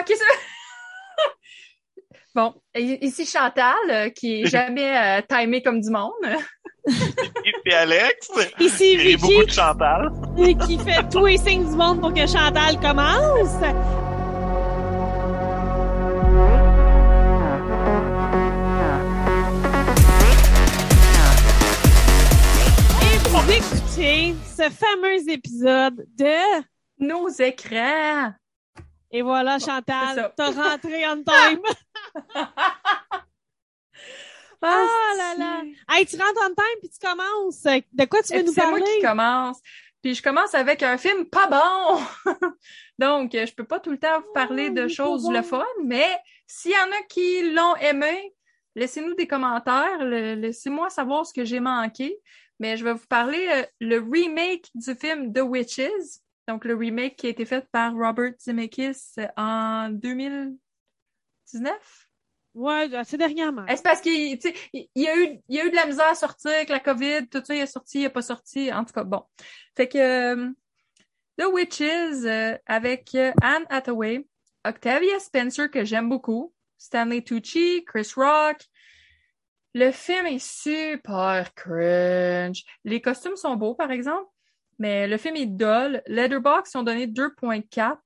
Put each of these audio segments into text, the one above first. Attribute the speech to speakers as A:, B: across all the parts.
A: Ok, ça... bon, ici Chantal, euh, qui est jamais euh, timée comme du monde.
B: Et puis Alex.
C: Ici Vicky,
B: beaucoup de Chantal.
C: qui fait tous les signes du monde pour que Chantal commence. Et vous écoutez ce fameux épisode de...
A: Nos écrans.
C: Et voilà. Chantal, t'as rentré on time. Ah là là. Hey, tu rentres on time puis tu commences. De quoi tu veux
A: Et
C: nous
A: C'est moi
C: parler?
A: qui commence. Puis je commence avec un film pas bon. Donc, je peux pas tout le temps vous parler
C: Oh,
A: de choses
C: pas
A: le
C: bon.
A: fun, mais s'il y en a qui l'ont aimé, laissez-nous des commentaires. Laissez-moi savoir ce que j'ai manqué. Mais je vais vous parler euh, le remake du film The Witches. Donc, le remake qui a été fait par Robert Zemeckis en 2019.
C: Ouais, assez dernièrement.
A: C'est parce qu'il il il y a eu il y a eu de la misère à sortir avec la COVID, tout ça, il est sorti, il est pas sorti. En tout cas, bon. Fait que euh, The Witches euh, avec euh, Anne Hathaway, Octavia Spencer que j'aime beaucoup, Stanley Tucci, Chris Rock. Le film est super cringe. Les costumes sont beaux, par exemple, mais le film est dull. Letterboxd ils ont donné 2.4.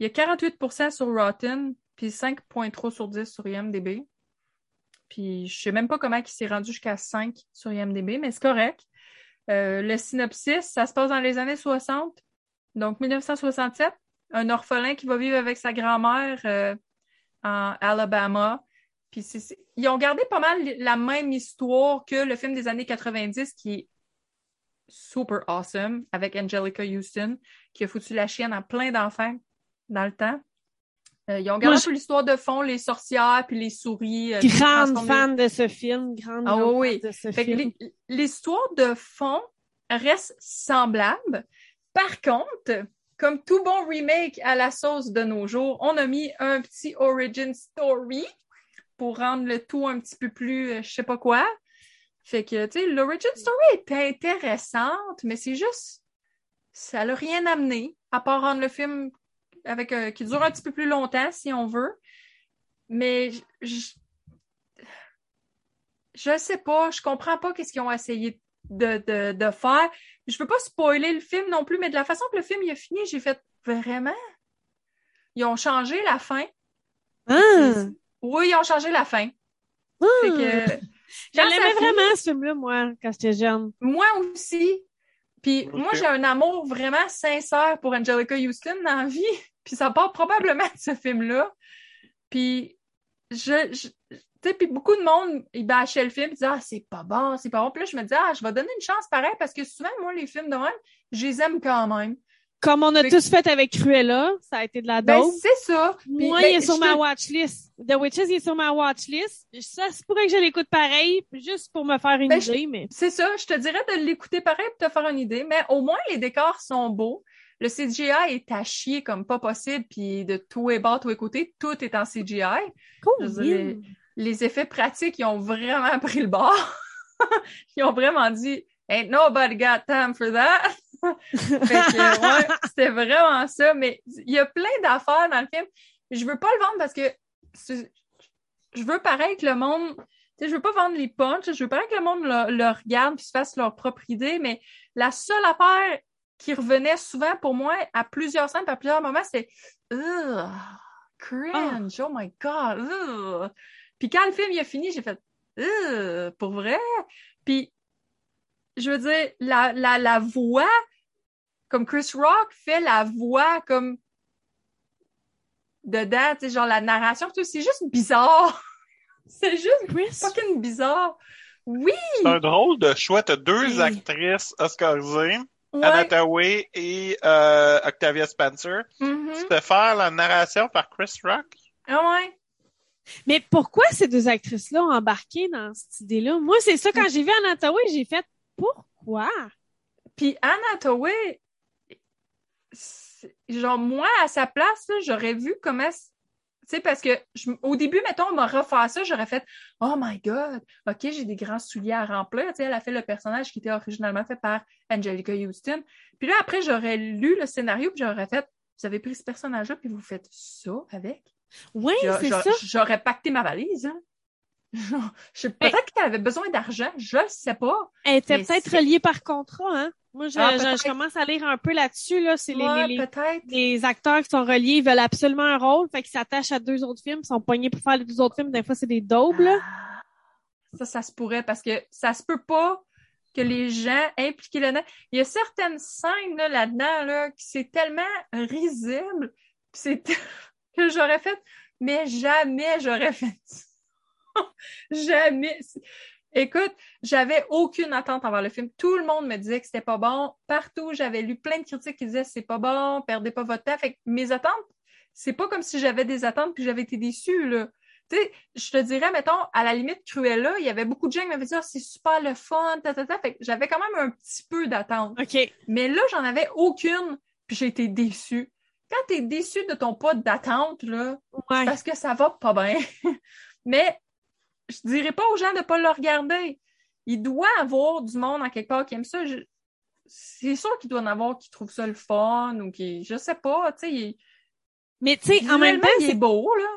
A: Il y a 48% sur Rotten, puis 5.3 sur 10 sur IMDb. Puis je sais même pas comment il s'est rendu jusqu'à 5 sur IMDb, mais c'est correct. Euh, le synopsis, ça se passe dans les années 60, donc 1967. Un orphelin qui va vivre avec sa grand-mère euh, en Alabama. Puis ils ont gardé pas mal la même histoire que le film des années 90 qui est super awesome avec Angelica Houston qui a foutu la chienne à plein d'enfants dans le temps. Euh, ils ont gardé un peu l'histoire de fond, les sorcières puis les souris. euh,
C: Grande fan de ce film, grande,
A: Ah
C: grande
A: oui,
C: fan de ce
A: Fait
C: film.
A: l'hi- l'histoire de fond reste semblable. Par contre, comme tout bon remake à la sauce de nos jours, on a mis un petit origin story pour rendre le tout un petit peu plus, euh, je sais pas quoi. Fait que, tu sais, l'origin story est intéressante, mais c'est juste, ça n'a rien amené, à part rendre le film avec, euh, qui dure un petit peu plus longtemps, si on veut. Mais j- j- je sais pas, je comprends pas qu'est-ce qu'ils ont essayé de, de, de faire. Je veux pas spoiler le film non plus, mais de la façon que le film il a fini, j'ai fait vraiment? Ils ont changé la fin.
C: Ah!
A: Oui, ils ont changé la fin.
C: Ah!
A: Fait que
C: Je l'aimais vraiment, ce film-là, moi, quand j'étais jeune.
A: moi aussi. Puis moi, j'ai un amour vraiment sincère pour Angelica Houston dans la vie. Puis ça part probablement de ce film-là. Puis je, je tu sais, puis beaucoup de monde, ils bâchaient le film, ils disaient, ah, c'est pas bon, c'est pas bon. Puis là, je me disais, ah, je vais donner une chance pareil, parce que souvent, moi, les films de même, je les aime quand même.
C: Comme on a
A: Fait-
C: tous fait avec Cruella, ça a été de la
A: Ben,
C: dope.
A: c'est ça.
C: Moi,
A: ben,
C: il est sur ma
A: te-
C: watchlist. The Witches, il est sur ma watchlist. Ça, c'est pourrait que je l'écoute pareil, juste pour me faire une
A: Ben, je-
C: idée, mais...
A: C'est ça, je te dirais de l'écouter pareil pour te faire une idée, mais au moins les décors sont beaux. Le CGI est à chier comme pas possible, puis de tout est bas, tout est côté, tout est en CGI. Dire, les, les effets pratiques, ils ont vraiment pris le bord. ils ont vraiment dit Ain't nobody got time for that. Ouais, c'était vraiment ça. Mais il y a plein d'affaires dans le film. Je veux pas le vendre parce que je veux pareil que le monde. Je veux pas vendre les punchs, je veux pareil que le monde le, le regarde puis se fasse leur propre idée, mais la seule affaire qui revenait souvent pour moi à plusieurs scènes, à plusieurs moments, c'était cringe, oh my god, ugh. Puis quand le film il a fini, j'ai fait pour vrai? Puis je veux dire, la, la, la voix, comme Chris Rock fait la voix comme dedans, tu sais, genre la narration, tout, c'est juste bizarre. c'est juste
C: Chris?
A: fucking bizarre. Oui!
B: C'est un drôle de choix. T'as deux
A: Oui.
B: actrices oscarisées,
A: Ouais.
B: Anna et euh, Octavia Spencer.
A: Mhm.
B: Tu te faire la narration par Chris Rock?
A: Ah ouais.
C: Mais pourquoi ces deux actrices-là ont embarqué dans cette idée-là? Moi, c'est ça, quand j'ai vu Anna Hathaway, j'ai fait « Pourquoi?
A: Puis Anna Hathaway, c'est- genre moi à sa place, j'aurais vu comment, tu sais, parce que je- au début, mettons, on m'a refait ça, j'aurais fait Oh my God, ok, j'ai des grands souliers à remplir. Tu sais, elle a fait le personnage qui était originalement fait par Angelica Houston. Puis là, après, j'aurais lu le scénario, puis j'aurais fait vous avez pris ce personnage-là puis vous faites ça avec?
C: Oui,
A: J'a-
C: c'est ça.
A: J'aurais pacté ma valise. Hein. Je- Peut-être qu'elle avait besoin d'argent, je le sais pas.
C: Elle était peut-être reliée par contrat, hein. Moi, je,
A: Ah,
C: je- commence à lire un peu là-dessus, là. C'est les,
A: Ouais,
C: les, les,
A: peut-être.
C: les acteurs qui sont reliés, ils veulent absolument un rôle, fait qu'ils s'attachent à deux autres films, ils sont poignés pour faire les deux autres films. Des fois, c'est des doubles.
A: Ah, Ça, ça se pourrait parce que ça se peut pas que les gens impliqués là-dedans. Il y a certaines scènes là, là-dedans là, qui c'est tellement risible c'est que j'aurais fait, mais jamais j'aurais fait ça. jamais. Écoute, j'avais aucune attente envers le film. Tout le monde me disait que c'était pas bon. Partout, j'avais lu plein de critiques qui disaient c'est pas bon, perdez pas votre temps. Fait que mes attentes, c'est pas comme si j'avais des attentes puis j'avais été déçue, là. Tu sais, je te dirais, mettons, à la limite, Cruella, il y avait beaucoup de gens qui m'avaient dit, Ah, c'est super le fun, ta, ta, ta. Fait que j'avais quand même un petit peu d'attente.
C: OK.
A: Mais là, j'en avais aucune, puis j'ai été déçue. Quand t'es déçu de ton pas d'attente, là,
C: Ouais.
A: parce que ça va pas bien. Mais je dirais pas aux gens de pas le regarder. Il doit y avoir du monde en quelque part qui aime ça. Je- C'est sûr qu'il doit en avoir qui trouvent ça le fun ou qui, je sais pas, tu sais, il-
C: Mais tu sais, en même temps,
A: il est
C: c'est-
A: beau, là.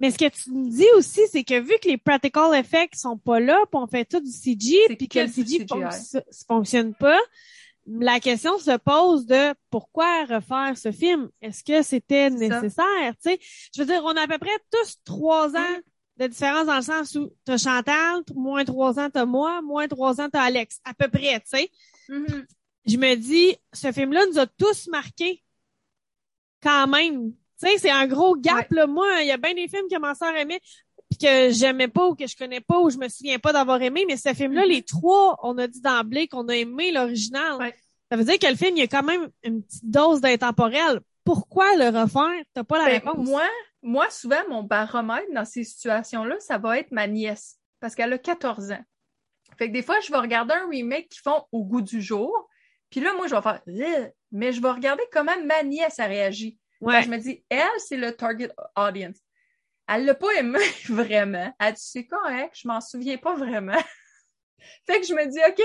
C: mais ce que tu me dis aussi, c'est que vu que les practical effects sont pas là, puis on fait tout du CG, puis que le CG fonctionne pas, la question se pose de pourquoi refaire ce film? Est-ce que c'était nécessaire? Tu sais, je veux dire, on a à peu près tous trois ans
A: Mm.
C: De différence dans le sens où t'as Chantal, t- moins trois ans t'as moi, moins trois ans t'as Alex. À peu près, tu sais.
A: Mhm.
C: Je me dis, ce film-là nous a tous marqués. Quand même. Tu sais, c'est un gros gap, là. Moi, il y a bien des films que ma sœur aimait, puis que j'aimais pas ou que je connais pas ou je me souviens pas d'avoir aimé, mais ce film-là,
A: Mhm.
C: les trois, on a dit d'emblée qu'on a aimé l'original.
A: Ouais.
C: Ça veut dire que le film, il y a quand même une petite dose d'intemporel. Pourquoi le refaire? T'as pas la
A: Ben,
C: réponse.
A: moi, moi, souvent, mon baromètre dans ces situations-là, ça va être ma nièce, parce qu'elle a 14 ans. Fait que des fois, je vais regarder un remake qu'ils font au goût du jour, puis là, moi, je vais faire mais je vais regarder comment ma nièce a réagi.
C: ouais.
A: Je me dis, elle, c'est le target audience. Elle l'a pas aimé vraiment. Elle dit, c'est correct, je m'en souviens pas vraiment. fait que je me dis, OK,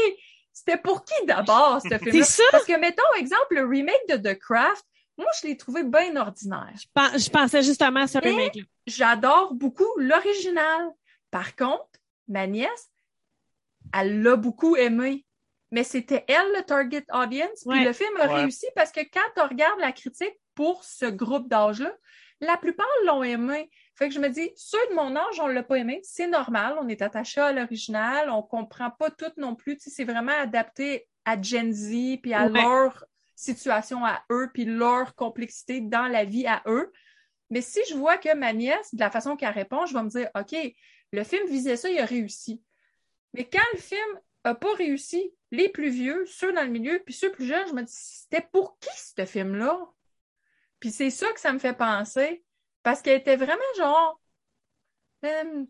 A: c'était pour qui d'abord, ce film
C: C'est ça?
A: Parce que, mettons, exemple, le remake de The Craft, moi, je l'ai trouvé bien ordinaire.
C: Je pen- Je pensais justement à ce remake-là.
A: J'adore beaucoup l'original. Par contre, ma nièce, elle l'a beaucoup aimé. Mais c'était elle le target audience. Puis
C: Ouais.
A: le film a
B: Ouais.
A: réussi parce que quand tu regardes la critique pour ce groupe d'âge-là, la plupart l'ont aimé. Fait que je me dis, ceux de mon âge, on l'a pas aimé. C'est normal. On est attaché à l'original. On comprend pas tout non plus. Tu sais, c'est vraiment adapté à Gen Z puis à
C: Ouais.
A: leur situation à eux puis leur complexité dans la vie à eux. Mais si je vois que ma nièce, de la façon qu'elle répond, je vais me dire, OK, le film visait ça, il a réussi. Mais quand le film a pas réussi, les plus vieux, ceux dans le milieu, puis ceux plus jeunes, je me dis, c'était pour qui ce film-là? Puis c'est ça que ça me fait penser. Parce qu'elle était vraiment genre, euh,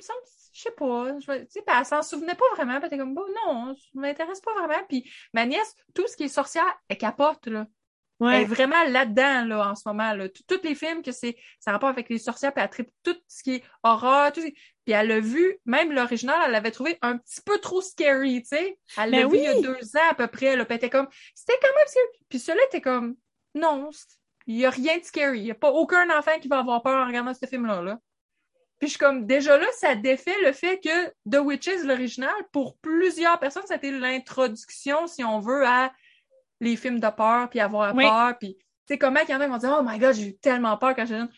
A: semble, je sais pas, je, tu sais, elle s'en souvenait pas vraiment, puis elle était comme, bon, non, ça m'intéresse pas vraiment. Puis ma nièce, tout ce qui est sorcière, elle capote, là. Elle est vraiment là-dedans, là, en ce moment, là. Tous les films que c'est, ça rapport avec les sorcières, puis elle tripe tout ce qui est horreur, tout. Puis elle a vu, même l'original, elle l'avait trouvé un petit peu trop scary, tu sais. Elle l'a vu il y a deux ans à peu près, là, puis elle était comme, c'était quand même scary. Puis celui-là était comme, non, il y a rien de scary. Il y a pas aucun enfant qui va avoir peur en regardant ce film-là, là. Puis je suis comme, déjà là, ça défait le fait que The Witches, l'original, pour plusieurs personnes, été l'introduction, si on veut, à les films de peur, puis avoir
C: Oui.
A: peur, puis tu sais, comment il y en a qui vont dire « Oh my God, j'ai eu tellement peur quand j'étais jeune. »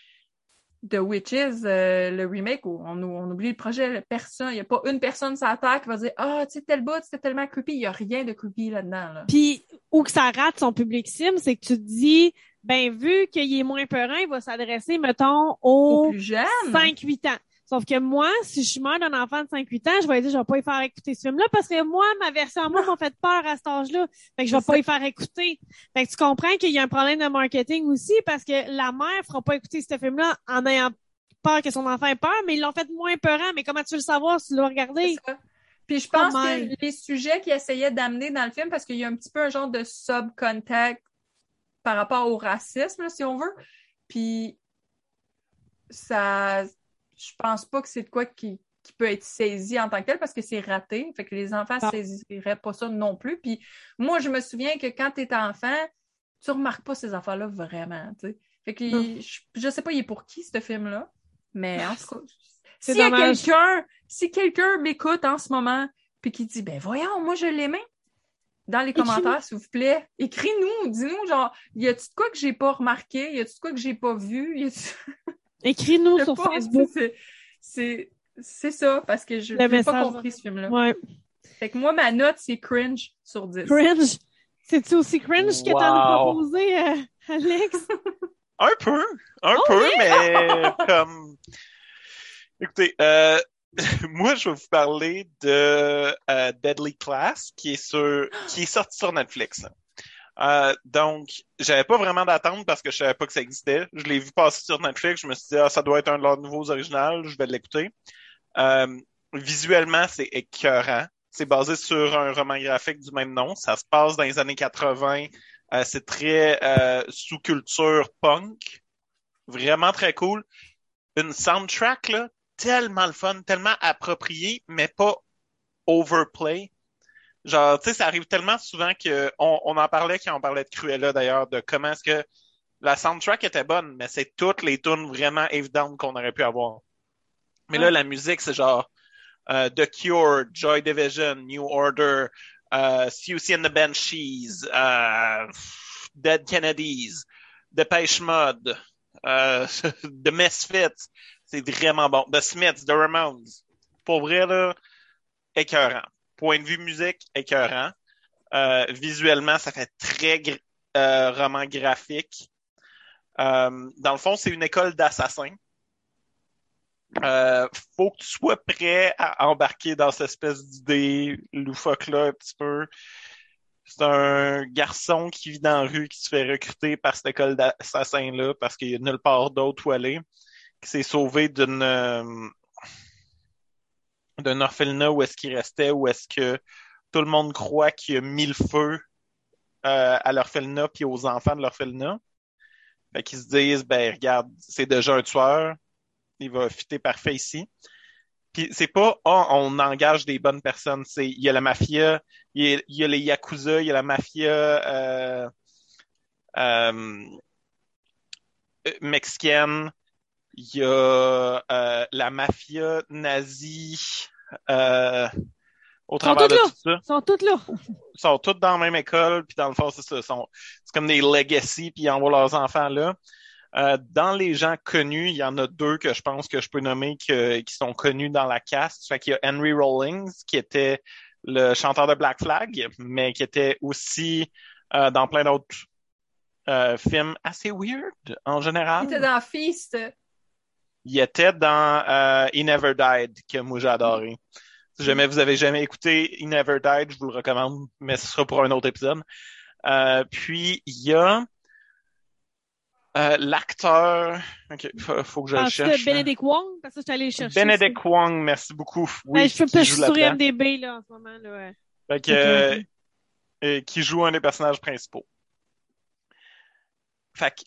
A: The Witches, euh, le remake, où on, on oublie le projet, personne, il n'y a pas une personne sur la Terre qui va dire « Ah, tu sais, tel bout, c'était tellement creepy. » Il n'y a rien de creepy là-dedans, là.
C: Puis, où que ça rate son public cible, c'est que tu te dis, ben, vu qu'il est moins peurant, il va s'adresser, mettons,
A: Aux
C: aux
A: plus jeunes.
C: 5-8 ans. Sauf que moi, si je mère d'un enfant de 5-8 ans, je vais dire, je vais pas y faire écouter ce film-là parce que moi, ma version à moi m'a fait peur à cet âge-là. Fait que je vais pas y faire écouter. Fait que tu comprends qu'il y a un problème de marketing aussi parce que la mère fera pas écouter ce film-là en ayant peur que son enfant ait peur, mais ils l'ont fait moins peurant. Mais comment tu veux le savoir si tu l'as regardé?
A: Puis je pense
C: Oh
A: que les sujets qu'ils essayaient d'amener dans le film, parce qu'il y a un petit peu un genre de subcontact par rapport au racisme, si on veut. Puis ça, je pense pas que c'est de quoi qui, qui peut être saisi en tant que tel parce que c'est raté. Fait que les enfants
C: Ah.
A: saisiraient pas ça non plus. Puis moi, je me souviens que quand tu étais enfant, tu remarques pas ces affaires-là vraiment. Fait que je, je sais pas il est pour qui, ce film-là, mais en tout cas,
C: C'est
A: s'il y a
C: dommage.
A: quelqu'un, si quelqu'un m'écoute en ce moment, puis qui dit, ben voyons, moi je l'aimais, dans les commentaires, s'il vous plaît, écris-nous, dis-nous, genre, y a-tu de quoi que j'ai pas remarqué, y a-tu de quoi que j'ai pas vu, y a-tu...
C: Écris-nous sur
A: pas,
C: Facebook.
A: c'est- C'est c'est ça, parce que je n'ai pas compris ce film-là.
C: Ouais.
A: Fait que moi, ma note, c'est cringe sur 10.
C: Cringe? C'est-tu aussi cringe que t'en as
B: Wow.
C: proposé, euh, Alex?
B: Un peu, un
C: Oh,
B: peu, mais comme. Écoutez, euh, moi, je vais vous parler de euh, Deadly Class, qui est sur, qui est sorti sur Netflix. Euh, donc, j'avais pas vraiment d'attente parce que je savais pas que ça existait. Je l'ai vu passer sur Netflix. Je me suis dit, ah, ça doit être un de leurs nouveaux originaux. Je vais l'écouter. Euh, visuellement, c'est écœurant. C'est basé sur un roman graphique du même nom. Ça se passe dans les années 80. Euh, c'est très euh, sous-culture punk. Vraiment très cool. Une soundtrack, là, tellement le fun, tellement appropriée, mais pas overplay. Genre, tu sais, ça arrive tellement souvent que on, on en parlait quand on parlait de Cruella d'ailleurs, de comment est-ce que la soundtrack était bonne, mais c'est toutes les tunes vraiment évidentes qu'on aurait pu avoir. Mais là, la musique, c'est genre euh, The Cure, Joy Division, New Order, euh, Susie and the Banshees, euh, Dead Kennedys, Depeche Mode, euh, The Misfits. C'est vraiment bon. The Smiths, The Ramones. Pour vrai, là, écœurant. Point de vue musique, écœurant. Euh, visuellement, ça fait très euh, roman graphique. Euh, dans le fond, c'est une école d'assassins. Faut que tu sois prêt à embarquer dans cette espèce d'idée loufoque-là un petit peu. C'est un garçon qui vit dans la rue qui se fait recruter par cette école d'assassins-là parce qu'il y a nulle part d'autre où aller, qui s'est sauvé d'une euh, d'un orphelinat où est-ce qu'il restait, où est-ce que tout le monde croit qu'il a mis le feu euh, à l'orphelinat puis aux enfants de l'orphelinat. Fait qu'ils se disent, ben regarde, c'est déjà un tueur, il va fitter parfait ici. Puis c'est pas ah, on engage des bonnes personnes, c'est il y a la mafia, il y a, les yakuza, il y a la mafia euh, euh, mexicaine, il y a euh, la mafia nazie euh, au travers de
C: toutes là.
B: tout ça
C: Ils sont toutes là.
B: ils sont tous dans la même école, puis dans le fond, c'est ça. C'est comme des legacy, puis ils envoient leurs enfants là. Euh, dans les gens connus, il y en a deux que je pense que je peux nommer que, qui sont connus dans la cast. Fait qu'il y a Henry Rollins, qui était le chanteur de Black Flag, mais qui était aussi euh, dans plein d'autres euh, films assez weird en général.
A: Il était dans Feast.
B: Il était dans euh, He Never Died, que moi j'ai adoré. Si jamais vous avez jamais écouté He Never Died, je vous le recommande, mais ce sera pour un autre épisode. Euh, puis il y a euh, l'acteur. Ok, faut, faut que je le cherche.
C: Benedict Wong? Parce que je suis allée le chercher.
B: Benedict Wong, merci beaucoup. Oui,
C: Ben, je peux je suis sur. MDB, là, en ce moment, là. ouais.
B: Fait que, euh, euh, qui joue un des personnages principaux. Fait que,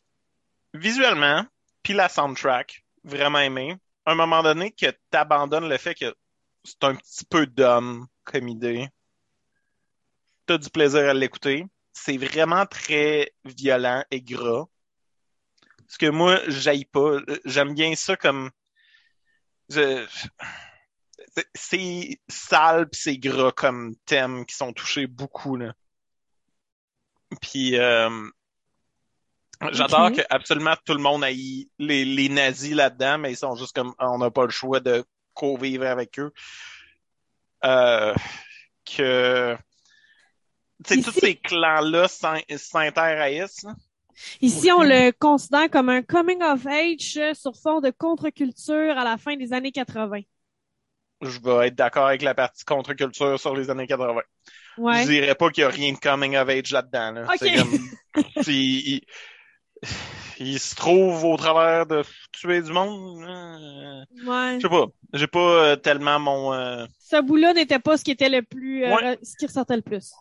B: visuellement, puis la soundtrack, vraiment aimé. À un moment donné, que t'abandonnes le fait que c'est un petit peu d'homme comme idée. T'as du plaisir à l'écouter. C'est vraiment très violent et gras. Ce que moi, j'aille pas. J'aime bien ça comme... Je... c'est- sale pis c'est gras comme thème qui sont touchés beaucoup, là. Puis, euh, j'adore
C: Ok.
B: que absolument tout le monde aille les, les nazis là-dedans, mais ils sont juste comme, on n'a pas le choix de co-vivre avec eux. Euh, que, tu sais,
C: Ici-
B: tous ces clans-là s'in- s'interhaïssent, là.
C: Ici, on le considère comme un coming of age sur fond de contre-culture à la fin des années 80.
B: Je vais être d'accord avec la partie contre-culture sur les années 80.
C: Ouais.
B: Je dirais pas qu'il y a rien de coming of age là-dedans. Là. C'est comme, il, se trouve au travers de tuer du monde.
C: Ouais.
B: Je sais pas. J'ai pas euh, tellement mon. euh,
C: Ce bout-là n'était pas ce qui était le plus, euh,
B: Ouais.
C: ce qui ressortait le plus.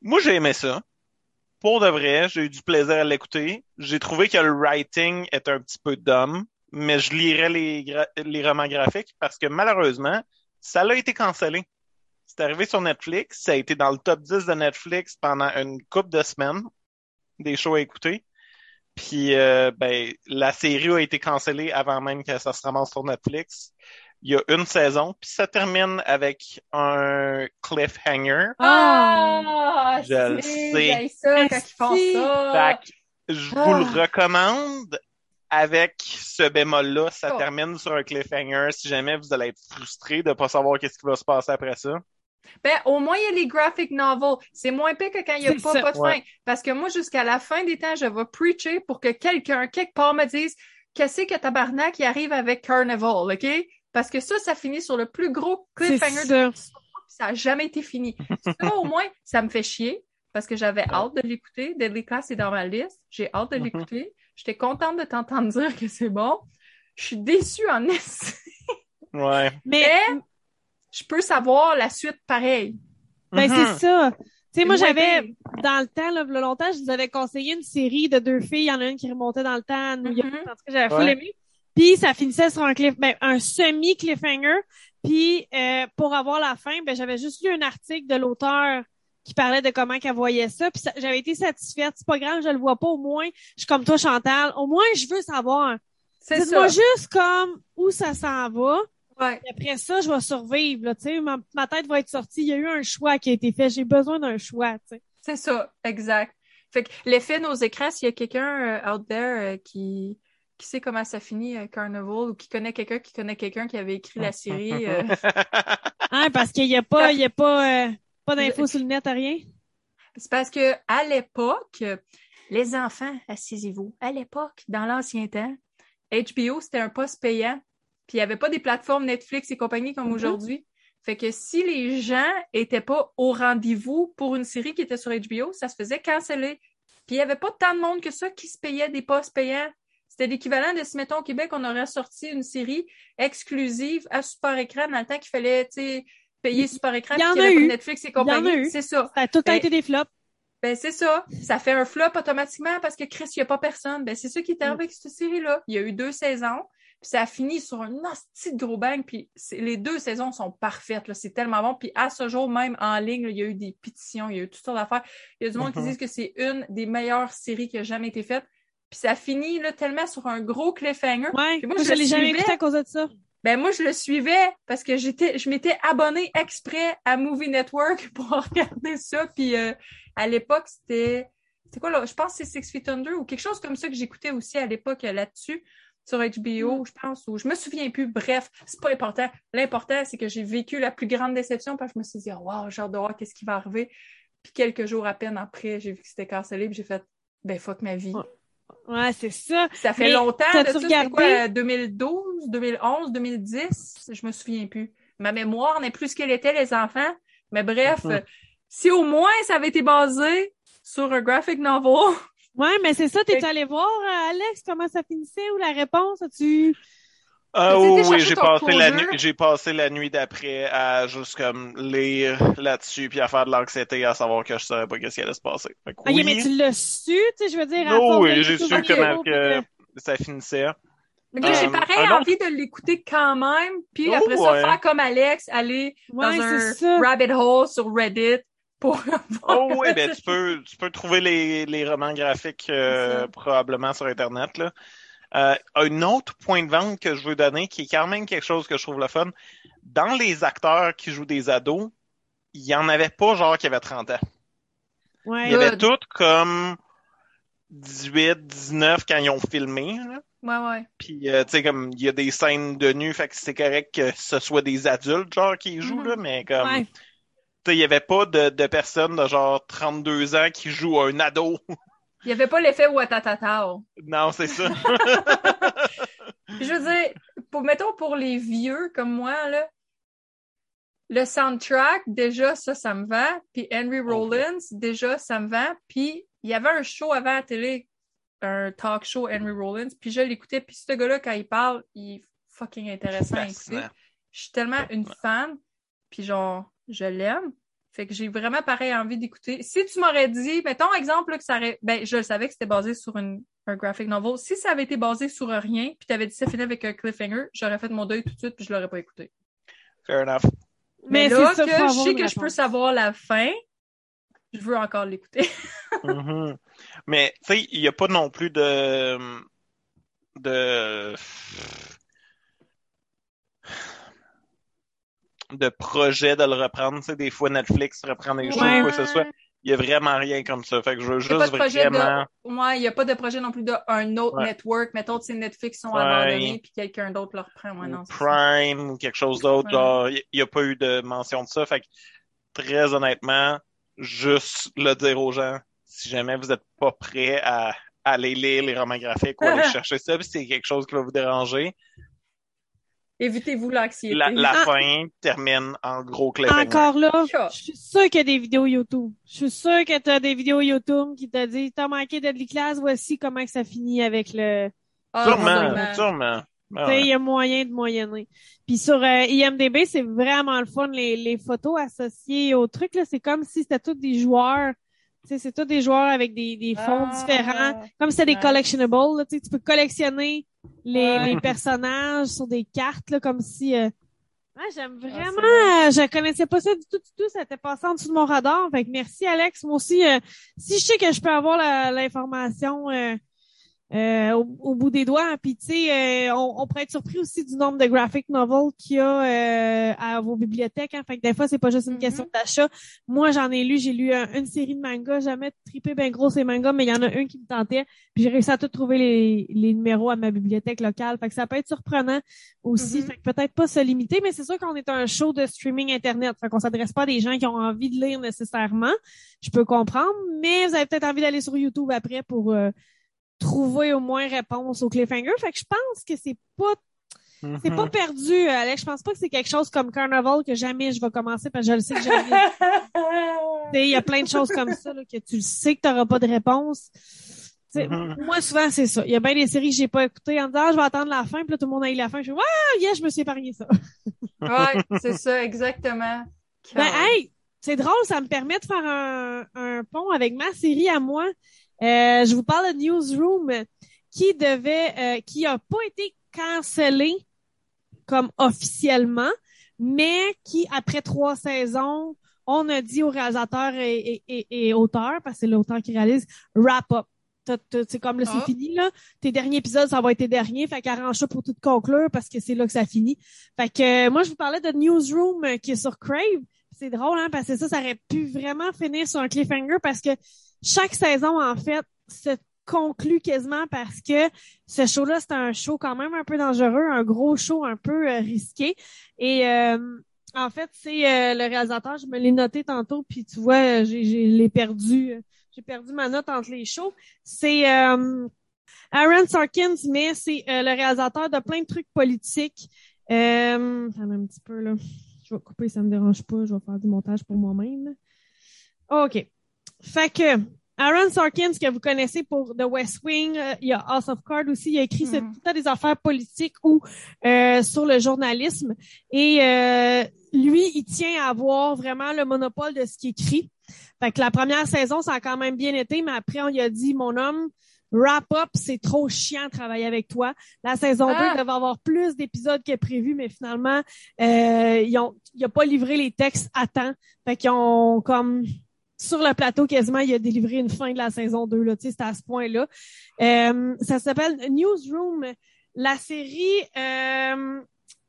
B: Moi, j'ai aimé ça. Pour de vrai, j'ai eu du plaisir à l'écouter. J'ai trouvé que le writing est un petit peu dumb, mais je lirais les, gra- les romans graphiques parce que malheureusement, ça l'a été cancellé. C'est arrivé sur Netflix, ça a été dans le top 10 de Netflix pendant une couple de semaines. des shows à écouter. Puis euh, ben la série a été cancellée avant même que ça se ramasse sur Netflix. Il y a une saison, puis ça termine avec un cliffhanger.
A: Ah,
B: Je le
A: c'est-
B: sais.
A: ça quand ils font
C: Merci.
A: ça.
B: Fait que je vous le
A: Ah.
B: recommande avec ce bémol-là. Ça
A: Oh.
B: termine sur un cliffhanger. Si jamais vous allez être frustré de pas savoir qu'est-ce qui va se passer après ça.
A: Ben, au moins, il y a les graphic novels. C'est moins pire que quand il n'y a pas,
C: ça.
A: pas de
B: Ouais.
A: fin. Parce que moi, jusqu'à la fin des temps, je vais preacher pour que quelqu'un, quelque part, me dise qu'est-ce que tabarnak qui arrive avec Carnival, OK? Parce que ça, ça finit sur le plus gros cliffhanger de
C: ça.
A: l'histoire, ça a jamais été fini. Ça, au moins, ça me fait chier parce que j'avais hâte de l'écouter. Deadly Class est dans ma liste. J'ai hâte de
B: Mhm.
A: l'écouter. J'étais contente de t'entendre dire que c'est bon. Je suis déçue en esti.
B: Ouais.
C: Mais,
A: Je peux savoir la suite pareil.
C: ben,
B: Mhm.
C: c'est ça. Tu sais, moi, j'avais, dans le temps, là, longtemps, je vous avais conseillé une série de deux filles. Il y en a une qui remontait dans le temps à New York.
A: Mhm.
C: En tout cas, j'avais
B: Ouais.
C: aimé. Puis, ça finissait sur un cliff, ben, un semi-cliffhanger. Puis, euh, pour avoir la fin, ben, j'avais juste lu un article de l'auteur qui parlait de comment qu'elle voyait ça. Puis, j'avais été satisfaite. C'est pas grave, je le vois pas. Au moins, je suis comme toi, Chantal. Au moins, je veux savoir.
A: C'est ça.
C: Dites-moi juste comme où ça s'en va.
A: Ouais.
C: Après ça, je vais survivre. Là, ma, ma tête va être sortie. Il y a eu un choix qui a été fait. J'ai besoin d'un choix.
A: C'est ça, exact. Fait que l'effet nos écrans, s'il y a quelqu'un euh, out there euh, qui qui sait comment ça finit euh, Carnival ou qui connaît quelqu'un qui connaît quelqu'un qui avait écrit la série,
C: Hein, parce qu'il y a pas, il y a pas, pas d'infos sur le net, rien?
A: c'est parce que à l'époque, les enfants, assisez-vous, à l'époque, dans l'ancien temps, HBO c'était un poste payant, puis il y avait pas des plateformes Netflix et compagnie comme
C: Mhm.
A: aujourd'hui. Fait que si les gens étaient pas au rendez-vous pour une série qui était sur HBO, ça se faisait canceller. Puis il y avait pas tant de monde que ça qui se payait des postes payants. C'était l'équivalent de si, mettons, au Québec, on aurait sorti une série exclusive à Super Écran dans le temps qu'il fallait, payer Super Écran,
C: Il y en a
A: avait pas
C: eu.
A: de Netflix et compagnie.
C: eu.
A: C'est ça.
C: Ça a tout
A: Ben,
C: été des flops.
A: Ben, c'est ça. Ça fait un flop automatiquement parce que Chris, il n'y a pas personne. Ben, c'est ça qui est
C: Mm.
A: avec cette série-là. Il y a eu deux saisons, puis ça a fini sur un de gros bang, puis les deux saisons sont parfaites, là. C'est tellement bon. Puis à ce jour, même en ligne, là, il y a eu des pétitions, il y a eu toutes sortes d'affaires. Il y a du monde qui
B: Mhm.
A: disent que c'est une des meilleures séries qui a jamais été faite. Puis ça finit, là, tellement sur un gros cliffhanger.
C: Ouais.
A: Moi, je
C: l'ai jamais
A: suivais.
C: écouté à cause de ça.
A: Ben moi je le suivais parce que j'étais je m'étais abonnée exprès à Movie Network pour regarder ça puis euh, à l'époque c'était c'est quoi là? Je pense que c'est Six Feet Under ou quelque chose comme ça que j'écoutais aussi à l'époque euh, là-dessus sur HBO je pense ou je me souviens plus bref c'est pas important l'important c'est que j'ai vécu la plus grande déception parce que je me suis dit wow j'ai hâte de voir qu'est-ce qui va arriver puis quelques jours à peine après j'ai vu que c'était cancellé puis j'ai fait ben fuck ma vie
C: Ouais. C'est ça.
A: ça fait
C: Mais
A: longtemps
C: t'as-tu regardé?
A: quoi, euh, 2012, 2011, 2010? Je me souviens plus. Ma mémoire n'est plus ce qu'elle était, les enfants. Mais bref,
B: Mhm.
A: euh, si au moins ça avait été basé sur un graphic novel,
C: Ouais, mais c'est ça. T'es
A: Fait-
C: allé voir, euh, Alex, comment ça finissait ou la réponse? As-tu...
B: Ah
A: Tu sais,
B: oui, oui, j'ai passé la nuit, j'ai passé la nuit d'après à juste comme lire là-dessus puis à faire de l'anxiété à savoir que je savais pas qu'est-ce qui allait se passer. Que
C: Ok,
B: oui,
C: mais tu l'as su, tu sais, je veux dire.
B: Oh,
C: de
B: oui, j'ai su
A: comment
B: que- ça finissait.
A: Là, j'ai
B: Euh,
A: pareil envie de l'écouter quand même, puis
B: Oh,
A: après ça,
B: ouais.
A: faire comme Alex, aller
C: Ouais,
A: dans un
C: ça.
A: rabbit hole sur Reddit pour
B: Oh oui, ben tu peux, tu peux trouver les, les romans graphiques euh, probablement sur Internet. Là. Euh, un autre point de vente que je veux donner, qui est quand même quelque chose que je trouve le fun, dans les acteurs qui jouent des ados, il y en avait pas genre qui avaient 30 ans.
C: Ouais.
B: Il y avait
A: Good.
B: toutes comme 18, 19 quand ils ont filmé. Là.
A: Ouais, ouais.
B: Puis, euh, tu sais, comme, il y a des scènes de nu, fait que c'est correct que ce soit des adultes, genre, qui jouent,
A: Mhm.
B: là, mais comme,
C: Ouais.
B: Il y avait pas de, de personnes de genre 32 ans qui jouent un ado.
A: Il y avait pas l'effet Watatata.
B: non, c'est ça.
A: Je veux dire, pour, mettons pour les vieux comme moi, là, le soundtrack, déjà, ça, ça me va. Puis Henry Rollins, déjà, ça me va. Puis il y avait un show avant à la télé, un talk show Henry Rollins, puis je l'écoutais. Puis ce gars-là, quand il parle, il est fucking intéressant à écouter.
B: Fascinant.
A: Je suis tellement une fan, puis genre, je l'aime. Fait que j'ai vraiment pareil envie d'écouter. Si tu m'aurais dit, mettons exemple là, que ça aurait, ben je le savais que c'était basé sur une, un graphic novel. Si ça avait été basé sur rien, puis t'avais dit ça finit avec un cliffhanger, j'aurais fait mon deuil tout de suite, puis je l'aurais pas écouté.
B: Fair enough.
A: Mais,
C: Mais
A: là que je sais que je peux savoir la fin, je veux encore l'écouter.
B: Mhm. Mais, tu sais, il n'y a pas non plus de... de... de projet de le reprendre. Tu sais, des fois, Netflix reprend des choses,
C: Ouais.
B: quoi que ce soit. Il y a vraiment rien comme ça. Fait que je veux juste vraiment...
A: de... Ouais, il n'y a pas de projet non plus d'un autre
B: Ouais.
A: network. Mettons, si Netflix sont abandonnés puis quelqu'un d'autre le reprend. Ouais, non.
B: Prime ou quelque chose d'autre. Il n'y a pas eu de mention de ça. Fait que, très honnêtement, juste le dire aux gens, si jamais vous n'êtes pas prêts à aller lire les romans graphiques ou aller chercher ça, puis c'est quelque chose qui va vous déranger,
A: Évitez-vous l'anxiété.
B: la, la
C: Ah.
B: fin termine en gros cliffhanger.
C: Encore là, je suis sûre qu'il y a des vidéos YouTube. Je suis sûre que tu as des vidéos YouTube qui te disent T'as manqué Deadly Class, voici comment que ça finit avec le.
A: Ah,
B: Sûrement, sûrement. Ah
C: Tu sais,
B: ouais.
C: Il y a moyen de moyenner. Puis sur euh, IMDB, c'est vraiment le fun, les, les photos associées au truc. là C'est comme si c'était tous des joueurs. C'est tous des joueurs avec des, des fonds
A: Ah.
C: différents. Comme si c'était des
A: Ouais.
C: collectionables. là. Tu sais, tu peux collectionner les, les personnages sur des cartes, là, comme si... euh, ah, j'aime
A: c'est
C: vraiment. euh, je connaissais pas ça du tout, du tout. Ça était passé en dessous de mon radar. Fait que merci, Alex. Moi aussi, euh, si je sais que je peux avoir l'information euh, euh, au, au bout des doigts, puis tu sais, euh, on, on pourrait être surpris aussi du nombre de graphic novels qu'il y a euh, à vos bibliothèques. Hein. Fait que des fois, c'est pas juste une
A: Mhm.
C: question d'achat. Moi, j'en ai lu, j'ai lu euh, une série de mangas, jamais trippé ben gros ces mangas, mais il y en a un qui me tentait. Puis j'ai réussi à tout trouver les, les numéros à ma bibliothèque locale. Fait que ça peut être surprenant aussi.
A: Mhm.
C: Fait que peut-être pas se limiter, mais c'est sûr qu'on est un show de streaming Internet. Fait qu'on s'adresse pas à des gens qui ont envie de lire nécessairement. Je peux comprendre, mais vous avez peut-être envie d'aller sur YouTube après pour euh, trouver au moins réponse au cliffhanger. Fait que je pense que c'est pas c'est
B: Mhm.
C: pas perdu, Alex. Je pense pas que c'est quelque chose comme Carnival que jamais je vais commencer parce que je le sais que sais, Il y a plein de choses comme ça là, que tu le sais que tu n'auras pas de réponse.
B: Mhm.
C: Moi, souvent, c'est ça. Il y a bien des séries que j'ai pas écoutées en disant ah, je vais attendre la fin, puis là, tout le monde a eu la fin. Je fais Ouais, yeah, je me suis épargné ça.
A: Ouais, c'est ça, exactement.
C: Ben, hey, c'est drôle, ça me permet de faire un, un pont avec ma série à moi. Euh, je vous parle de Newsroom qui devait, euh, qui a pas été cancellé comme officiellement, mais qui, après trois saisons, on a dit au réalisateur et, et, et, et auteur, parce que c'est l'auteur qui réalise, wrap up. C'est comme là, c'est
A: Ah.
C: fini, là. Tes derniers épisodes, ça va être tes derniers. Fait qu'arrange-toi pour tout conclure parce que c'est là que ça finit. Fait que euh, moi, je vous parlais de Newsroom euh, qui est sur Crave. C'est drôle, hein, parce que ça, ça aurait pu vraiment finir sur un cliffhanger parce que chaque saison, en fait, se conclut quasiment parce que ce show-là, c'est un show quand même un peu dangereux, un gros show un peu euh, risqué. Et euh, en fait, c'est euh, le réalisateur, je me l'ai noté tantôt, puis tu vois, j'ai, j'ai l'ai perdu. euh, J'ai perdu ma note entre les shows. C'est euh, Aaron Sorkins, mais c'est euh, le réalisateur de plein de trucs politiques. Euh, un petit peu là. Je vais couper, ça me dérange pas. Je vais faire du montage pour moi-même. OK. Fait que Aaron Sorkins, que vous connaissez pour The West Wing, euh, il y a House of Cards aussi, il a écrit
A: Mhm.
C: tout à des affaires politiques ou euh, sur le journalisme. Et euh, lui, il tient à avoir vraiment le monopole de ce qu'il écrit. Fait que la première saison, ça a quand même bien été, mais après, on lui a dit, mon homme, wrap up, c'est trop chiant de travailler avec toi. La saison
A: Ah!
C: 2 devait avoir plus d'épisodes que prévu, mais finalement, euh, ils ont, il a pas livré les textes à temps. Fait qu'ils ont comme sur le plateau quasiment, il a délivré une fin de la saison 2. Là, à ce point-là. Euh, ça s'appelle Newsroom. La série, euh,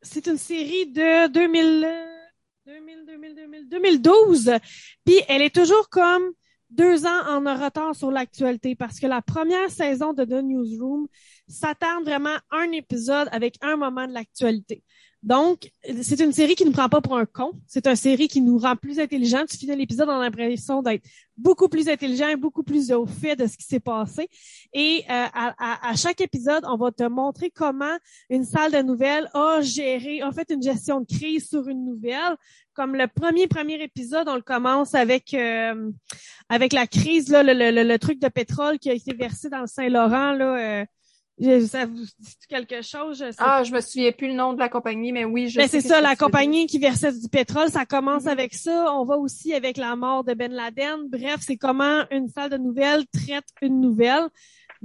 C: c'est une série de 2000, euh, 2000, 2000, 2000, 2012. Puis elle est toujours comme deux ans en retard sur l'actualité parce que la première saison de The Newsroom s'attarde vraiment à un épisode avec un moment de l'actualité. Donc, c'est une série qui ne prend pas pour un con. C'est une série qui nous rend plus intelligents. Tu finis l'épisode, a l'impression d'être beaucoup plus intelligent beaucoup plus au fait de ce qui s'est passé. Et euh, à, à- chaque épisode, on va te montrer comment une salle de nouvelles a géré, a fait une gestion de crise sur une nouvelle. Comme le premier premier épisode, on le commence avec euh, avec la crise, là, le, le- le- le truc de pétrole qui a été versé dans le Saint-Laurent. Là, euh, ça vous dit quelque chose? Je sais
A: Ah, je me souviens plus le nom de la compagnie, mais oui, je
C: ben,
A: sais
C: c'est ça, la compagnie qui versait du pétrole, ça commence
A: Mhm.
C: avec ça. On va aussi avec la mort de Ben Laden. Bref, c'est comment une salle de nouvelles traite une nouvelle.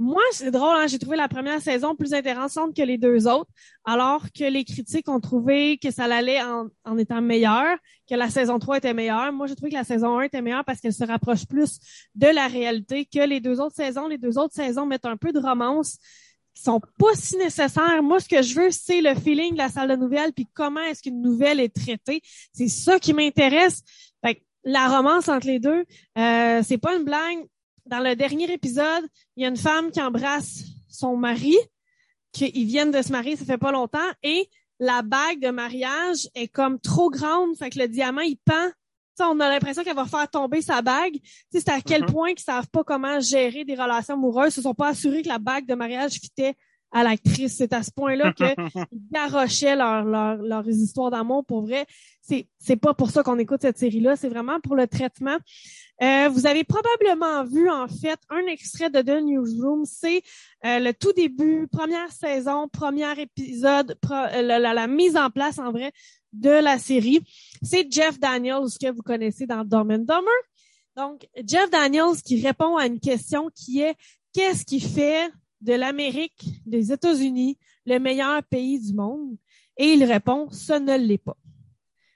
C: Moi, c'est drôle, hein, j'ai trouvé la première saison plus intéressante que les deux autres, alors que les critiques ont trouvé que ça allait en, en étant meilleur, que la saison 3 était meilleure. Moi, j'ai trouvé que la saison 1 était meilleure parce qu'elle se rapproche plus de la réalité que les deux autres saisons. Les deux autres saisons mettent un peu de romance sont pas si nécessaires. Moi, ce que je veux, c'est le feeling de la salle de nouvelles, puis comment est-ce qu'une nouvelle est traitée. C'est ça qui m'intéresse. La romance entre les deux, euh, c'est pas une blague. Dans le dernier épisode, il y a une femme qui embrasse son mari, qu'ils viennent de se marier, ça fait pas longtemps, et la bague de mariage est comme trop grande, fait que le diamant, il pend. On a l'impression qu'elle va faire tomber sa bague. C'est à quel
B: Mhm.
C: point qu'ils savent pas comment gérer des relations amoureuses. Ils se sont pas assurés que la bague de mariage fitait à l'actrice. C'est à ce point-là que ils garochaient leur, leur, leurs histoires d'amour. Pour vrai, c'est c'est pas pour ça qu'on écoute cette série-là. C'est vraiment pour le traitement. Euh, vous avez probablement vu en fait un extrait de The Newsroom. C'est euh, le tout début, première saison, premier épisode, pro- euh, la, la- la mise en place en vrai de la série. C'est Jeff Daniels que vous connaissez dans Dumb and Dumber. Donc Jeff Daniels qui répond à une question qui est qu'est-ce qui fait? De l'Amérique, des États-Unis, le meilleur pays du monde? Et il répond, ce ne l'est pas.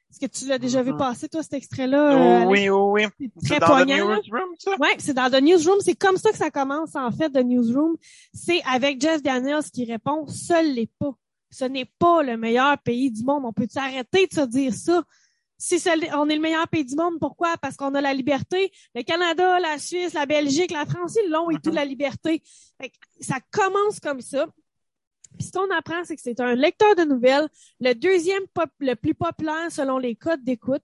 C: Est-ce que tu l'as déjà vu
B: Mhm.
C: passer, toi, cet extrait-là? euh,
B: oui, oui, oui.
C: C'est
B: dans
C: poignant. là.
B: newsroom, ça?
C: Ouais, c'est dans The Newsroom. C'est comme ça que ça commence, en fait, The Newsroom. C'est avec Jeff Daniels qui répond, ce l'est pas. Ce n'est pas le meilleur pays du monde. On peut-tu arrêter de se dire ça? Si on est le meilleur pays du monde, pourquoi? Parce qu'on a la liberté. Le Canada, la Suisse, la Belgique, la France, ils l'ont et tout la liberté. Fait que ça commence comme ça. Puis ce qu'on apprend, c'est que c'est un lecteur de nouvelles, le deuxième pop- le plus populaire selon les codes d'écoute,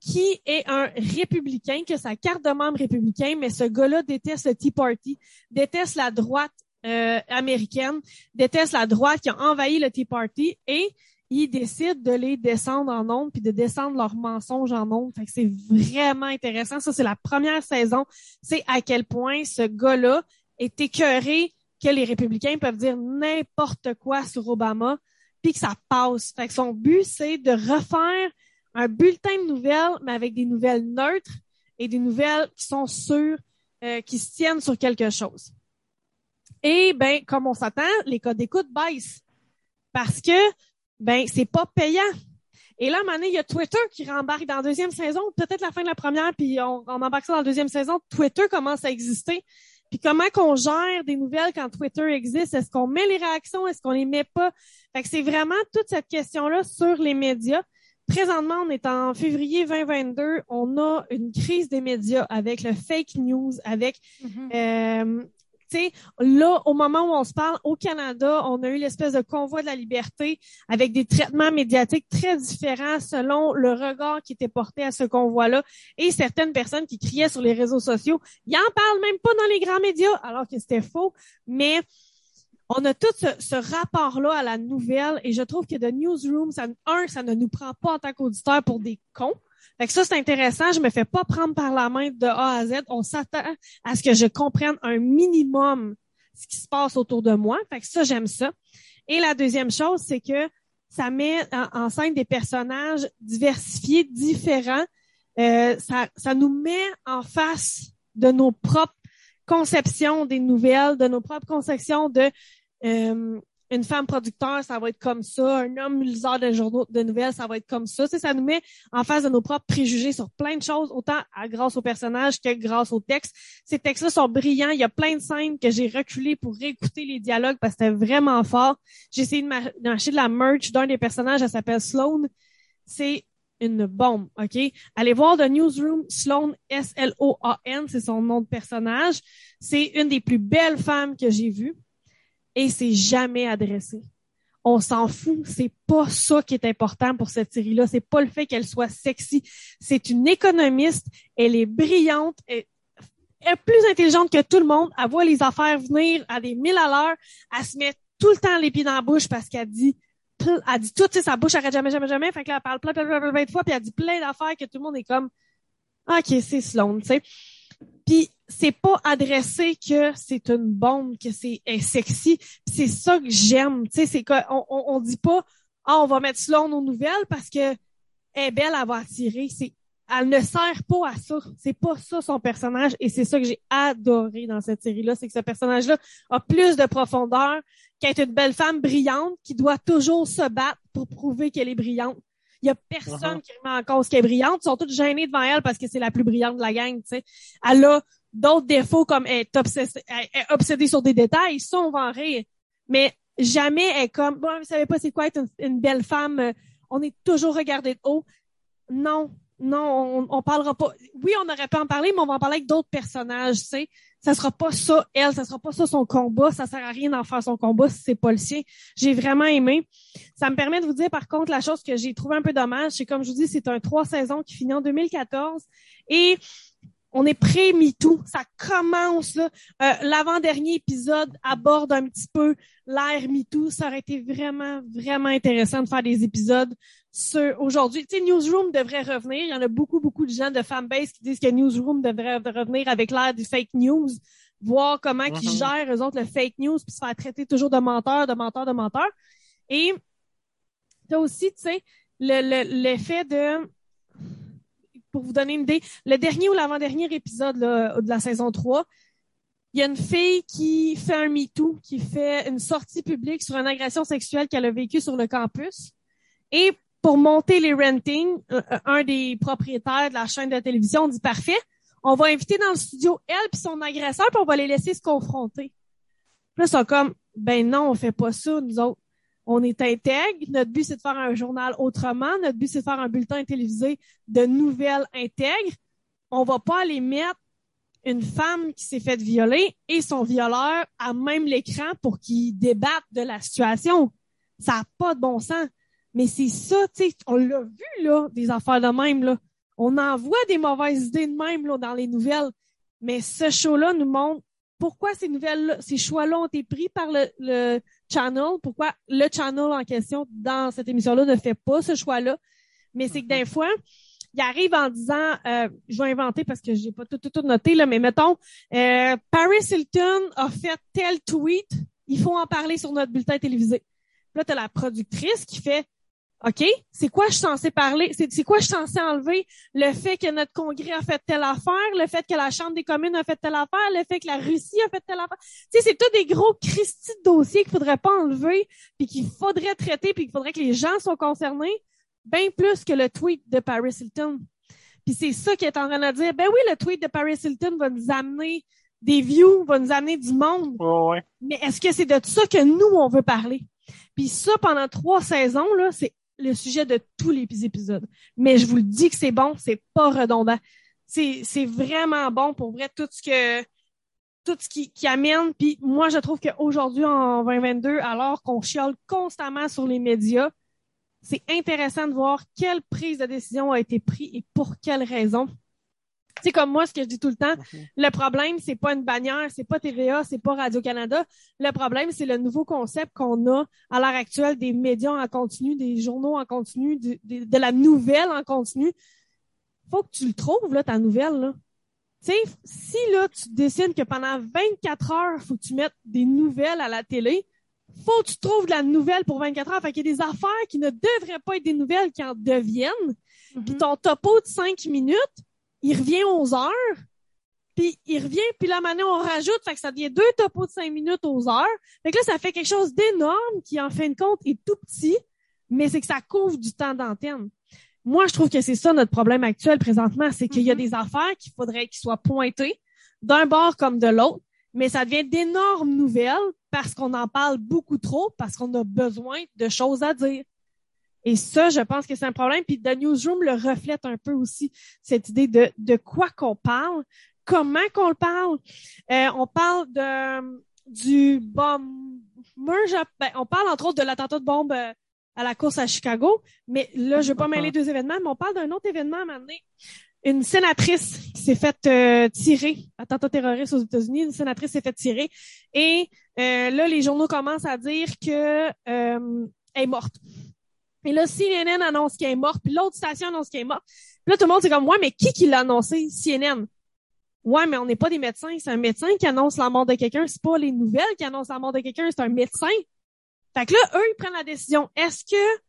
C: qui est un républicain, que sa carte de membre républicain, mais ce gars-là déteste le Tea Party, déteste la droite euh, américaine, déteste la droite qui a envahi le Tea Party et il décide de les descendre en ondes puis de descendre leurs mensonges en ondes. Fait c'est vraiment intéressant. Ça, c'est la première saison. C'est à quel point ce gars-là est écœuré que les républicains peuvent dire n'importe quoi sur Obama puis que ça passe. Fait que son but, c'est de refaire un bulletin de nouvelles, mais avec des nouvelles neutres et des nouvelles qui sont sûres, euh, qui se tiennent sur quelque chose. Et ben, comme on s'attend, les codes d'écoute baissent parce que ben c'est pas payant. Et là, à un moment donné, il y a Twitter qui rembarque dans la deuxième saison, peut-être la fin de la première, puis on, on embarque ça dans la deuxième saison. Twitter commence à exister. Puis comment qu'on gère des nouvelles quand Twitter existe? Est-ce qu'on met les réactions? Est-ce qu'on les met pas? Fait que c'est vraiment toute cette question-là sur les médias. Présentement, on est en février 2022. On a une crise des médias avec le fake news, avec
A: Mhm.
C: euh, là, au moment où on se parle, au Canada, on a eu l'espèce de convoi de la liberté avec des traitements médiatiques très différents selon le regard qui était porté à ce convoi-là et certaines personnes qui criaient sur les réseaux sociaux. Ils en parlent même pas dans les grands médias, alors que c'était faux. Mais on a tout ce, rapport-là à la nouvelle et je trouve que The Newsroom, ça, un, ça ne nous prend pas en tant qu'auditeurs pour des cons. Fait que ça, c'est intéressant. Je me fais pas prendre par la main de A à Z. On s'attend à ce que je comprenne un minimum ce qui se passe autour de moi. Fait que ça, j'aime ça. Et la deuxième chose, c'est que ça met en, en scène des personnages diversifiés, différents. Euh, ça, ça nous met en face de nos propres conceptions des nouvelles, de nos propres conceptions de euh, une femme producteur, ça va être comme ça, un homme liseur de journaux de nouvelles, ça va être comme ça. Tu sais, ça nous met en face de nos propres préjugés sur plein de choses, autant à, grâce aux personnages que grâce aux textes. Ces textes-là sont brillants. Il y a plein de scènes que j'ai reculées pour réécouter les dialogues parce que c'était vraiment fort. J'ai essayé de m'a- d'acheter de la merch d'un des personnages, elle s'appelle Sloane. C'est une bombe, OK? Allez voir The Newsroom, Sloane, S-L-O-A-N, c'est son nom de personnage. C'est une des plus belles femmes que j'ai vues et c'est jamais adressé. On s'en fout, c'est pas ça qui est important pour cette série-là, c'est pas le fait qu'elle soit sexy. C'est une économiste, elle est brillante, elle est plus intelligente que tout le monde, elle voit les affaires venir à des mille à l'heure, elle se met tout le temps les pieds dans la bouche parce qu'elle dit elle dit tout, tu sais, sa bouche arrête jamais, jamais, jamais, fait que là, elle parle plein, plein, plein, plein, de fois, puis elle dit plein d'affaires que tout le monde est comme OK, c'est Sloan, tu sais. Puis c'est pas adressé que c'est une bombe, que c'est sexy. C'est ça que j'aime. Tu sais, c'est qu'on on, dit pas ah on va mettre Sloan aux nouvelles parce que elle est belle, elle va attirer. C'est elle ne sert pas à ça. C'est pas ça son personnage et c'est ça que j'ai adoré dans cette série-là, c'est que ce personnage-là a plus de profondeur qu'être une belle femme brillante qui doit toujours se battre pour prouver qu'elle est brillante. Il y a personne
B: Mhm.
C: qui remet en cause qu'elle est brillante. Ils sont tous gênés devant elle parce que c'est la plus brillante de la gang, tu sais. Elle a d'autres défauts comme elle est, obsessée, elle est obsédée sur des détails. Ça, on va en rire. Mais jamais elle est comme, bon, vous savez pas c'est quoi être une, une belle femme? euh, On est toujours regardé de haut. Non, non, on, on parlera pas. Oui, on aurait pu en parler, mais on va en parler avec d'autres personnages, tu sais. Ça sera pas ça, elle, ça sera pas ça son combat. Ça sert à rien d'en faire son combat si c'est pas le sien. J'ai vraiment aimé. Ça me permet de vous dire, par contre, la chose que j'ai trouvé un peu dommage, c'est comme je vous dis, c'est un trois saisons qui finit en 2014 et on est pré-MeToo. Ça commence, là. Euh, L'avant-dernier épisode aborde un petit peu l'ère MeToo. Ça aurait été vraiment, vraiment intéressant de faire des épisodes sur aujourd'hui. Tu sais, Newsroom devrait revenir. Il y en a beaucoup, beaucoup de gens de fanbase qui disent que Newsroom devrait revenir avec l'ère du fake news, voir comment ils gèrent, eux autres, le fake news, puis se faire traiter toujours de menteur, de menteur, de menteur. Et t'as aussi, tu sais, le, le, l'effet de pour vous donner une idée, le dernier ou l'avant-dernier épisode de la saison 3, il y a une fille qui fait un MeToo, qui fait une sortie publique sur une agression sexuelle qu'elle a vécue sur le campus. Et pour monter les rentings, euh, un des propriétaires de la chaîne de télévision dit parfait, on va inviter dans le studio elle puis son agresseur, puis on va les laisser se confronter. Là, ils sont comme ben non, on fait pas ça, nous autres. On est intègre. Notre but, c'est de faire un journal autrement. Notre but, c'est de faire un bulletin télévisé de nouvelles intègres. On va pas aller mettre une femme qui s'est faite violer et son violeur à même l'écran pour qu'ils débattent de la situation. Ça n'a pas de bon sens. Mais c'est ça, tu sais, on l'a vu, là, des affaires de même, là. On en voit des mauvaises idées de même, là, dans les nouvelles. Mais ce show-là nous montre pourquoi ces nouvelles, ces choix-là ont été pris par le, le channel, pourquoi le channel en question dans cette émission-là ne fait pas ce choix-là? Mais c'est que des fois, il arrive en disant, euh, je vais inventer parce que j'ai pas tout, tout, tout noté, là, mais mettons, euh, Paris Hilton a fait tel tweet, il faut en parler sur notre bulletin télévisé. Puis là, tu as la productrice qui fait OK, c'est quoi je suis censé parler? C'est, quoi je suis censé enlever? Le fait que notre congrès a fait telle affaire, le fait que la Chambre des communes a fait telle affaire, le fait que la Russie a fait telle affaire. Tu sais, c'est tous des gros cristis de dossiers qu'il faudrait pas enlever, puis qu'il faudrait traiter, puis qu'il faudrait que les gens soient concernés, bien plus que le tweet de Paris Hilton. Puis c'est ça qui est en train de dire, ben oui, le tweet de Paris Hilton va nous amener des views, va nous amener du monde,
B: Ouais, ouais.
C: mais est-ce que c'est de ça que nous, on veut parler? Puis ça, pendant trois saisons, là, c'est le sujet de tous les épisodes. Mais je vous le dis que c'est bon, c'est pas redondant. C'est, vraiment bon pour vrai tout ce que tout ce qui, qui amène. Puis moi, je trouve qu'aujourd'hui, en 2022, alors qu'on chiale constamment sur les médias, c'est intéressant de voir quelle prise de décision a été prise et pour quelle raison. C'est comme moi, ce que je dis tout le temps, le problème, c'est pas une bannière, c'est pas TVA, c'est pas Radio-Canada. Le problème, c'est le nouveau concept qu'on a à l'heure actuelle des médias en continu, des journaux en continu, de, de- de la nouvelle en continu. Faut que tu le trouves, là, ta nouvelle, là. Tu sais, si, là, tu décides que pendant 24 heures, faut que tu mettes des nouvelles à la télé, faut que tu trouves de la nouvelle pour 24 heures. Fait qu'il y a des affaires qui ne devraient pas être des nouvelles qui en deviennent. Puis ton topo de 5 minutes, il revient aux heures, puis il revient, puis là, maintenant, on rajoute, fait que ça devient deux topos de 5 minutes aux heures. Fait que là, ça fait quelque chose d'énorme qui, en fin de compte, est tout petit, mais c'est que ça couvre du temps d'antenne. Moi, je trouve que c'est ça notre problème actuel présentement, c'est qu'il y a
A: Mhm.
C: des affaires qu'il faudrait qu'ils soient pointées d'un bord comme de l'autre, mais ça devient d'énormes nouvelles parce qu'on en parle beaucoup trop, parce qu'on a besoin de choses à dire. Et ça, je pense que c'est un problème. Puis The Newsroom le reflète un peu aussi, cette idée de, de quoi qu'on parle, comment qu'on le parle. Euh, on parle de du bomb. Ben, on parle entre autres de l'attentat de bombe euh, à la course à Chicago, mais là, je vais pas mêler deux événements, mais on parle d'un autre événement à un moment donné. Une sénatrice qui s'est faite euh, tirer, attentat terroriste aux États-Unis, une sénatrice s'est faite tirer. Et euh, là, les journaux commencent à dire que euh, est morte. Et là, CNN annonce qu'elle est morte, puis l'autre station annonce qu'elle est morte. Puis là, tout le monde, c'est comme, ouais, mais qui qui l'a annoncé? CNN. Ouais, mais on n'est pas des médecins. C'est un médecin qui annonce la mort de quelqu'un. C'est pas les nouvelles qui annoncent la mort de quelqu'un, c'est un médecin. Fait que là, eux, ils prennent la décision. Est-ce que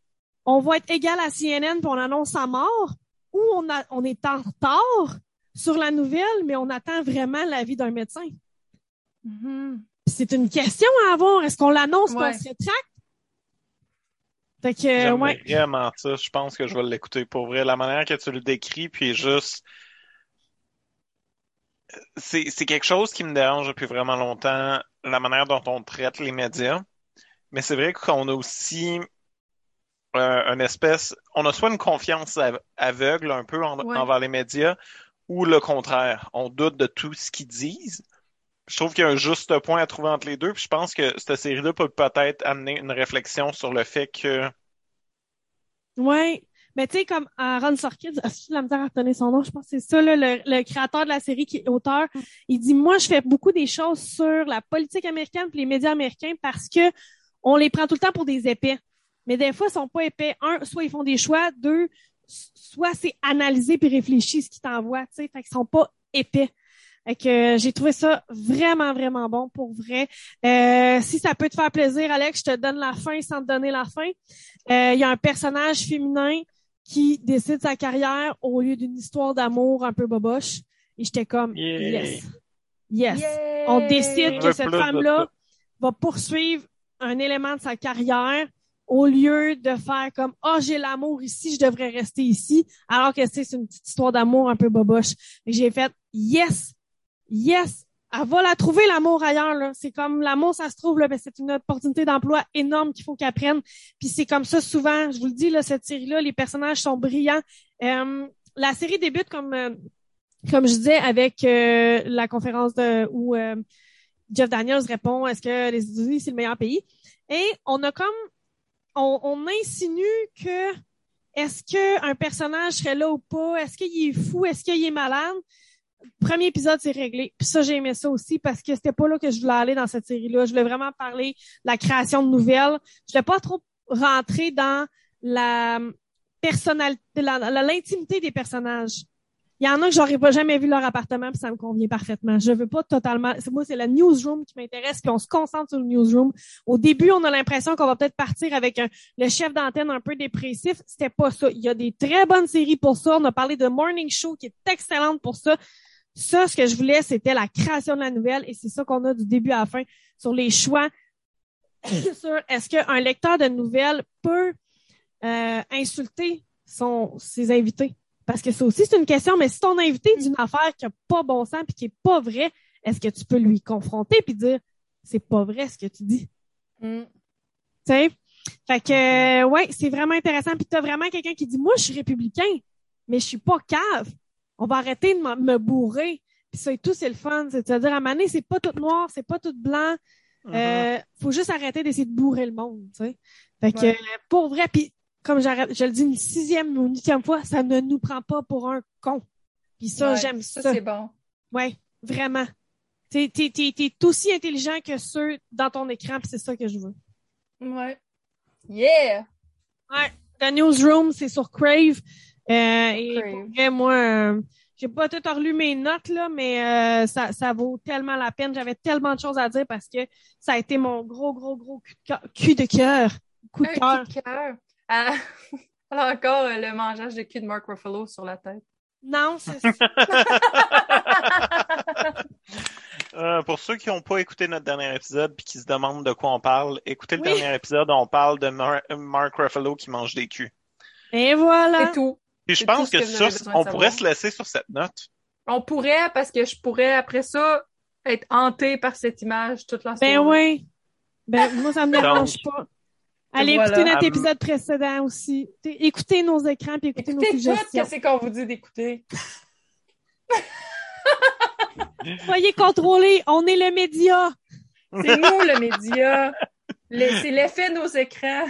C: on va être égal à CNN puis on annonce sa mort? où on, a, on est en retard sur la nouvelle, mais on attend vraiment l'avis d'un médecin?
A: Mhm.
C: C'est une question à avoir. Est-ce qu'on l'annonce
A: Ouais.
C: qu'on se rétracte? Fait que, ouais.
B: vraiment ça. Je pense que je vais l'écouter pour vrai. La manière que tu le décris, puis juste. C'est, c'est quelque chose qui me dérange depuis vraiment longtemps, la manière dont on traite les médias. Mais c'est vrai qu'on a aussi euh, une espèce. On a soit une confiance av- aveugle un peu en-
A: Ouais.
B: envers les médias, ou le contraire. On doute de tout ce qu'ils disent. Je trouve qu'il y a un juste point à trouver entre les deux, puis je pense que cette série-là peut peut-être amener une réflexion sur le fait que
C: Ouais. Mais tu sais, comme Aaron Sorkin, de la misère à retenir son nom, je pense que c'est ça, là, le, le créateur de la série qui est auteur. Il dit, moi, je fais beaucoup des choses sur la politique américaine et les médias américains parce que on les prend tout le temps pour des épais. Mais des fois, ils sont pas épais. Un, soit ils font des choix. Deux, soit c'est analysé puis réfléchi ce qu'ils t'envoient, tu sais. Fait qu'ils sont pas épais. Fait que euh, j'ai trouvé ça vraiment, vraiment bon pour vrai. Euh, si ça peut te faire plaisir, Alex, je te donne la fin sans te donner la fin. Euh, Il y a un personnage féminin qui décide sa carrière au lieu d'une histoire d'amour un peu boboche. Et j'étais comme,
B: Yeah.
C: yes, yes. On décide que cette femme-là va poursuivre un élément de sa carrière au lieu de faire comme oh j'ai l'amour ici je devrais rester ici alors que c'est une petite histoire d'amour un peu boboche et j'ai fait yes yes! Elle va la trouver l'amour ailleurs là. C'est comme l'amour ça se trouve là mais c'est une opportunité d'emploi énorme qu'il faut qu'elle prenne. Puis c'est comme ça souvent je vous le dis là cette série là les personnages sont brillants. Euh, la série débute comme euh, comme je disais avec euh, la conférence de où euh, Jeff Daniels répond est-ce que les États-Unis c'est le meilleur pays? Et on a comme on, on insinue que est-ce que un personnage serait là ou pas? Est-ce qu'il est fou? Est-ce qu'il est malade? Premier épisode c'est réglé puis ça j'ai aimé ça aussi parce que c'était pas là que je voulais aller dans cette série là je voulais vraiment parler de la création de nouvelles je voulais pas trop rentrer dans la personnalité la- la- l'intimité des personnages il y en a que j'aurais pas jamais vu leur appartement puis ça me convient parfaitement. Je veux pas totalement. Moi, c'est la newsroom qui m'intéresse puis on se concentre sur le newsroom. Au début, on a l'impression qu'on va peut-être partir avec le chef d'antenne un peu dépressif. C'était pas ça. Il y a des très bonnes séries pour ça. On a parlé de Morning Show qui est excellente pour ça. Ça, ce que je voulais, c'était la création de la nouvelle et c'est ça qu'on a du début à la fin sur les choix sur est-ce qu'un lecteur de nouvelles peut euh, insulter son, ses invités? Parce que ça aussi, c'est une question, mais si ton invité dit une affaire qui n'a pas bon sens puis qui est pas vrai, est-ce que tu peux lui confronter puis dire c'est pas vrai ce que tu dis?
A: Mm.
C: Tu sais? Fait que, euh, ouais, c'est vraiment intéressant. Puis t'as vraiment quelqu'un qui dit, moi, je suis républicain, mais je suis pas cave. On va arrêter de me bourrer. Puis ça et tout, c'est le fun. C'est-à-dire, à donné, c'est pas tout noir, c'est pas tout blanc.
B: Mhm.
C: Euh, faut juste arrêter d'essayer de bourrer le monde, tu sais. Fait que,
A: Ouais.
C: euh, pour vrai, puis comme j'arrête- je le dis une sixième ou une huitième fois, ça ne nous prend pas pour un con. Puis ça,
A: Ouais,
C: j'aime ça.
A: Ça, c'est bon.
C: Ouais, vraiment. T'es, t'es, t'es, t'es aussi intelligent que ceux dans ton écran, puis c'est ça que je veux.
A: Ouais. Yeah!
C: Ouais. The Newsroom, c'est sur Crave. Euh, et pour vrai, moi, euh, j'ai pas tout relu mes notes, là, mais euh, ça, ça vaut tellement la peine. J'avais tellement de choses à dire parce que ça a été mon gros, gros, gros cul de cœur. Cul de cœur. Coup de cœur.
A: coup de cœur? Ah, Alors encore euh, le mangeage de cul de Mark Ruffalo sur la tête.
C: Non, c'est
B: Euh, pour ceux qui n'ont pas écouté notre dernier épisode puis qui se demandent de quoi on parle, écoutez le
C: Oui.
B: dernier épisode, on parle de Mar- Mark Ruffalo qui mange des culs.
C: Et voilà.
A: C'est tout.
B: Puis je pense que, ça, on pourrait se laisser sur cette note.
A: On pourrait, parce que je pourrais, après ça, être hanté par cette image toute la soirée.
C: Ben oui. Ben, moi, ça me dérange pas. Allez
A: voilà.
C: écouter notre épisode précédent aussi. Écoutez nos écrans puis écoutez,
A: Écoutez
C: nos suggestions.
A: ce qu'on vous dit d'écouter.
C: Soyez contrôlés. On est le média.
A: C'est nous, le média. Le- C'est l'effet de nos écrans.